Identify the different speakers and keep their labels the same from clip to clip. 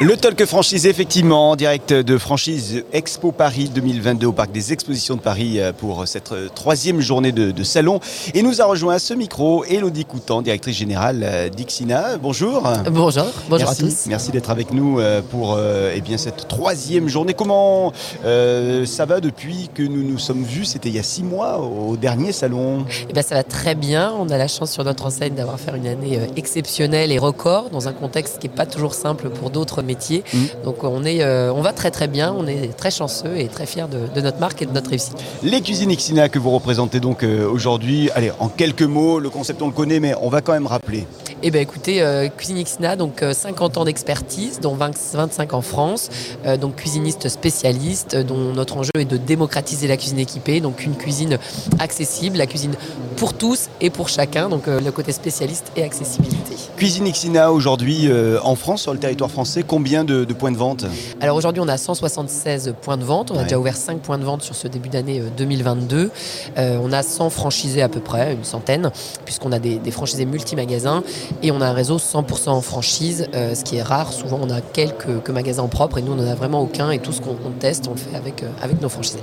Speaker 1: Le Talk Franchise, effectivement, en direct de Franchise Expo Paris 2022 au Parc des Expositions de Paris euh, pour cette euh, troisième journée de, de salon. Et nous a rejoint à ce micro Elodie Coutan, directrice générale euh, d'Ixina. Bonjour.
Speaker 2: Bonjour, bonjour
Speaker 1: Merci,
Speaker 2: à tous.
Speaker 1: merci d'être avec nous euh, pour euh, eh bien, cette troisième journée. Comment euh, ça va depuis que nous nous sommes vus? C'était il y a six mois au dernier salon.
Speaker 2: Eh ben, ça va très bien. On a la chance sur notre enseigne d'avoir fait une année euh, exceptionnelle et record dans un contexte qui n'est pas toujours simple pour d'autres
Speaker 1: Mhm.
Speaker 2: Donc on, est, euh, on va très très bien. On est très chanceux et très fiers de, de notre marque et de notre réussite.
Speaker 1: Les cuisines Ixina que vous représentez donc euh, aujourd'hui, allez, en quelques mots, le concept on le connaît, mais on va quand même rappeler.
Speaker 2: Eh bien écoutez, euh, Cuisine Xna, donc euh, 50 ans d'expertise, dont 20 25 en France, donc cuisiniste spécialiste, dont notre enjeu est de démocratiser la cuisine équipée, donc une cuisine accessible, la cuisine pour tous et pour chacun, donc le côté spécialiste et accessibilité.
Speaker 1: Cuisine Ixina aujourd'hui euh, en France, sur le territoire français, combien de, de points de vente?
Speaker 2: Alors aujourd'hui, on a 176 points de vente. On a déjà ouvert 5 points de vente sur ce début d'année euh, 2022. Euh, on a 100 franchisés à peu près, une centaine, puisqu'on a des, des franchisés multi-magasins et on a un réseau 100% en franchise, euh, ce qui est rare. Souvent, on a quelques que magasins en propre et nous, on n'en a vraiment aucun. Et tout ce qu'on on teste, on le fait avec, euh, avec nos franchisés.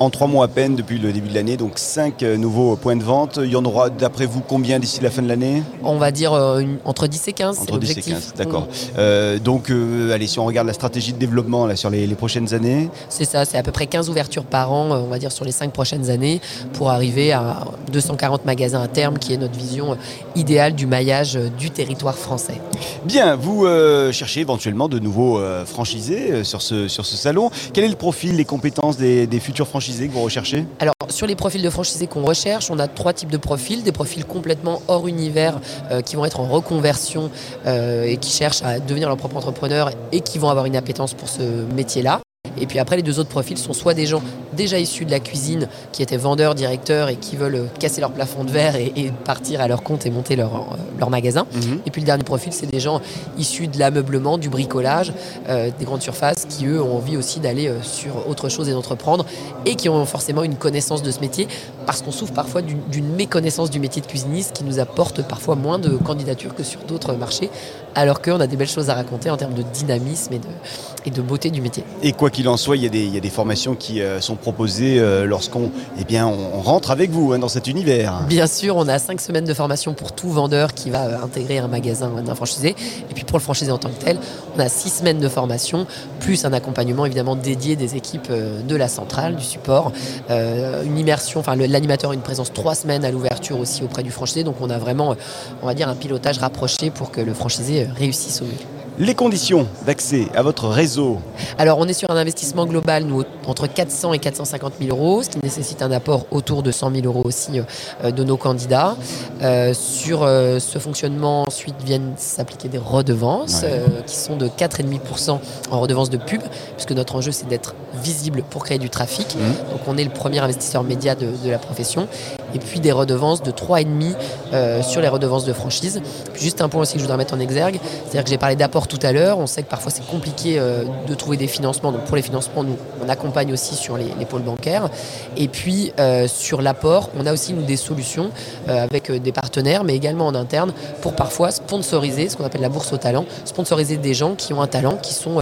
Speaker 1: En trois mois à peine depuis le début de l'année, donc cinq euh, nouveaux points de vente. Il y en aura d'après vous combien d'ici la fin de l'année?
Speaker 2: On va dire euh, une- entre 10 et 15, c'est
Speaker 1: Entre 10 et
Speaker 2: l'objectif.
Speaker 1: 15, d'accord. Euh, donc, euh, allez, si on regarde la stratégie de développement là, sur les, les prochaines années,
Speaker 2: C'est ça, c'est à peu près 15 ouvertures par an, on va dire, sur les 5 prochaines années, pour arriver à 240 magasins à terme, qui est notre vision idéale du maillage du territoire français.
Speaker 1: bien, vous cherchez éventuellement de nouveaux franchisés sur, ce, sur ce salon. Quel est le profil, les compétences des, des futurs franchisés?
Speaker 2: Alors, sur les profils de franchisés qu'on recherche, on a trois types de profils. Des profils complètement hors univers euh, qui vont être en reconversion euh, et qui cherchent à devenir leur propre entrepreneur et qui vont avoir une appétence pour ce métier-là. Et puis après, les deux autres profils sont soit des gens déjà issus de la cuisine, qui étaient vendeurs, directeurs et qui veulent euh, casser leur plafond de verre et, et partir à leur compte et monter leur, euh, leur magasin. Et puis le dernier profil, c'est des gens issus de l'ameublement, du bricolage, euh, des grandes surfaces, qui eux ont envie aussi d'aller sur autre chose et d'entreprendre, et qui ont forcément une connaissance de ce métier, parce qu'on souffre parfois d'une d'une méconnaissance du métier de cuisiniste qui nous apporte parfois moins de candidatures que sur d'autres marchés, alors qu'on a des belles choses à raconter en termes de dynamisme et de, et de beauté du métier.
Speaker 1: Et quoi qu'il en soit, il y a des, formations qui euh, sont proposées euh, lorsqu'on eh rentre avec vous hein, dans cet univers.
Speaker 2: Bien sûr, on a cinq semaines de formation pour tout vendeur qui va euh, intégrer un magasin d'un franchisé. Et puis pour le franchisé en tant que tel, on a six semaines de formation, plus un accompagnement évidemment dédié des équipes de la centrale, du support. Une immersion, enfin l'animateur a une présence trois semaines à l'ouverture aussi auprès du franchisé. Donc on a vraiment, on va dire, un pilotage rapproché pour que le franchisé réussisse au mieux.
Speaker 1: Les conditions d'accès à votre réseau,
Speaker 2: Alors, on est sur un investissement global, nous, entre 400 et 450 000 euros, ce qui nécessite un apport autour de 100 000 euros aussi euh, de nos candidats. Euh, sur euh, ce fonctionnement, ensuite viennent s'appliquer des redevances
Speaker 1: Ouais.
Speaker 2: qui sont de 4,5% en redevances de pub, puisque notre enjeu, c'est d'être visible pour créer du trafic.
Speaker 1: Mhm.
Speaker 2: Donc, on est le premier investisseur média de, de la profession. Et puis des redevances de 3,5% euh, sur les redevances de franchise. Puis juste un point aussi que je voudrais mettre en exergue, c'est-à-dire que j'ai parlé d'apport tout à l'heure. On sait que parfois c'est compliqué euh, de trouver des financements. Donc pour les financements, nous, on accompagne aussi sur les, les pôles bancaires. Et puis euh, sur l'apport, on a aussi nous des solutions avec des partenaires, mais également en interne, pour parfois sponsoriser ce qu'on appelle la bourse au talent, sponsoriser des gens qui ont un talent, qui sont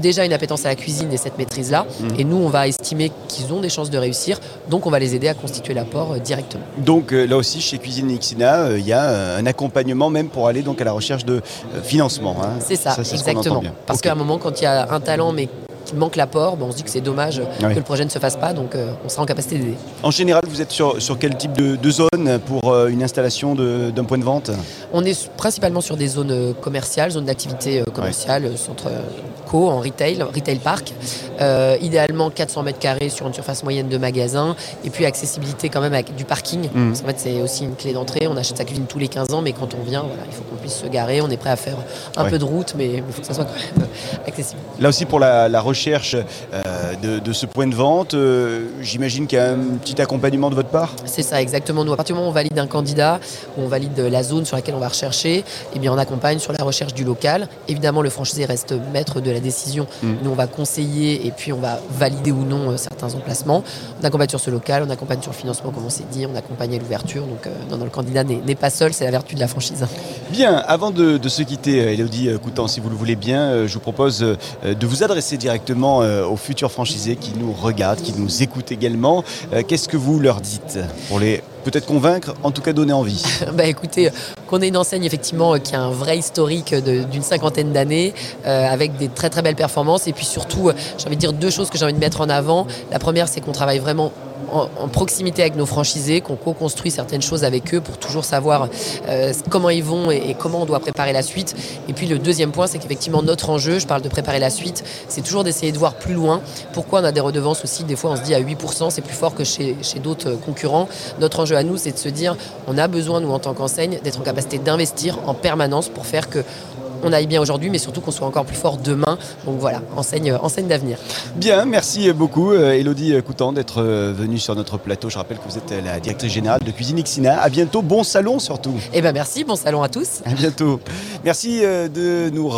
Speaker 2: déjà une appétence à la cuisine et cette maîtrise-là. Et nous, on va estimer qu'ils ont des chances de réussir. Donc on va les aider à constituer l'apport euh, directement.
Speaker 1: Donc euh, là aussi, chez Cuisine Ixina, euh, il y a un accompagnement même pour aller donc à la recherche de financement. hein.
Speaker 2: C'est ça, exactement. Parce qu'à un moment, quand il y a un talent mais qu'il manque l'apport, ben, on se dit que c'est dommage
Speaker 1: Oui.
Speaker 2: que le projet ne se fasse pas, donc euh, on sera en capacité d'aider.
Speaker 1: En général, vous êtes sur, sur quel type de, de zone pour euh, une installation d'un point de vente?
Speaker 2: On est principalement sur des zones commerciales, zones d'activité commerciale, centre euh, en retail, retail park. Euh, idéalement 400 mètres carrés sur une surface moyenne de magasin. Et puis accessibilité quand même avec du parking.
Speaker 1: Mhm.
Speaker 2: Parce qu'en fait, c'est aussi une clé d'entrée. On achète sa cuisine tous les 15 ans, mais quand on vient, voilà, il faut qu'on puisse se garer. On est prêt à faire un
Speaker 1: Ouais.
Speaker 2: peu de route, mais il faut que ça soit quand même euh, accessible.
Speaker 1: Là aussi, pour la, la recherche recherche de, ce point de vente, j'imagine qu'il y a un petit accompagnement de votre part?
Speaker 2: C'est ça, exactement. Nous, à partir du moment où on valide un candidat, où on valide la zone sur laquelle on va rechercher, eh bien, on accompagne sur la recherche du local. Évidemment, le franchisé reste maître de la décision. Mm. Nous, on va conseiller et puis on va valider ou non certains emplacements. On accompagne sur ce local, on accompagne sur le financement, comme on s'est dit, on accompagne à l'ouverture. Donc, non, le candidat n'est pas seul, c'est la vertu de la franchise.
Speaker 1: Bien, avant de, se quitter, Elodie Coutan, si vous le voulez bien, je vous propose de vous adresser directement aux futurs franchisés qui nous regardent, qui nous écoutent également. Qu'est-ce que vous leur dites pour les peut-être convaincre, en tout cas donner envie
Speaker 2: bah Écoutez, qu'on ait une enseigne effectivement qui a un vrai historique d'une cinquantaine d'années, avec des très très belles performances, et puis surtout, j'ai envie de dire deux choses que j'ai envie de mettre en avant. La première, c'est qu'on travaille vraiment en, proximité avec nos franchisés, qu'on co-construit certaines choses avec eux pour toujours savoir euh, comment ils vont et, comment on doit préparer la suite. Et puis le deuxième point, c'est qu'effectivement notre enjeu, je parle de préparer la suite, c'est toujours d'essayer de voir plus loin. Pourquoi on a des redevances aussi, des fois on se dit à 8%, c'est plus fort que chez, chez d'autres concurrents. Notre enjeu à nous, c'est de se dire, on a besoin, nous en tant qu'enseigne, d'être en capacité d'investir en permanence pour faire que on aille bien aujourd'hui, mais surtout qu'on soit encore plus fort demain. Donc voilà, enseigne, enseigne d'avenir.
Speaker 1: Bien, merci beaucoup Elodie Coutan d'être venue sur notre plateau. Je rappelle que vous êtes la directrice générale de Cuisine Xina. À bientôt, bon salon surtout.
Speaker 2: Eh bien merci, bon salon à tous.
Speaker 1: À bientôt. Merci euh, de nous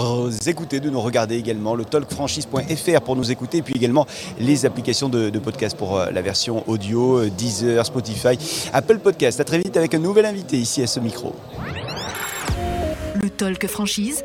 Speaker 1: écouter, de nous regarder également, le talkfranchise.fr pour nous écouter, et puis également les applications de, podcast pour euh, la version audio, euh, Deezer, Spotify, Apple Podcast. À très vite avec un nouvel invité ici à ce micro.
Speaker 3: Le Talk Franchise.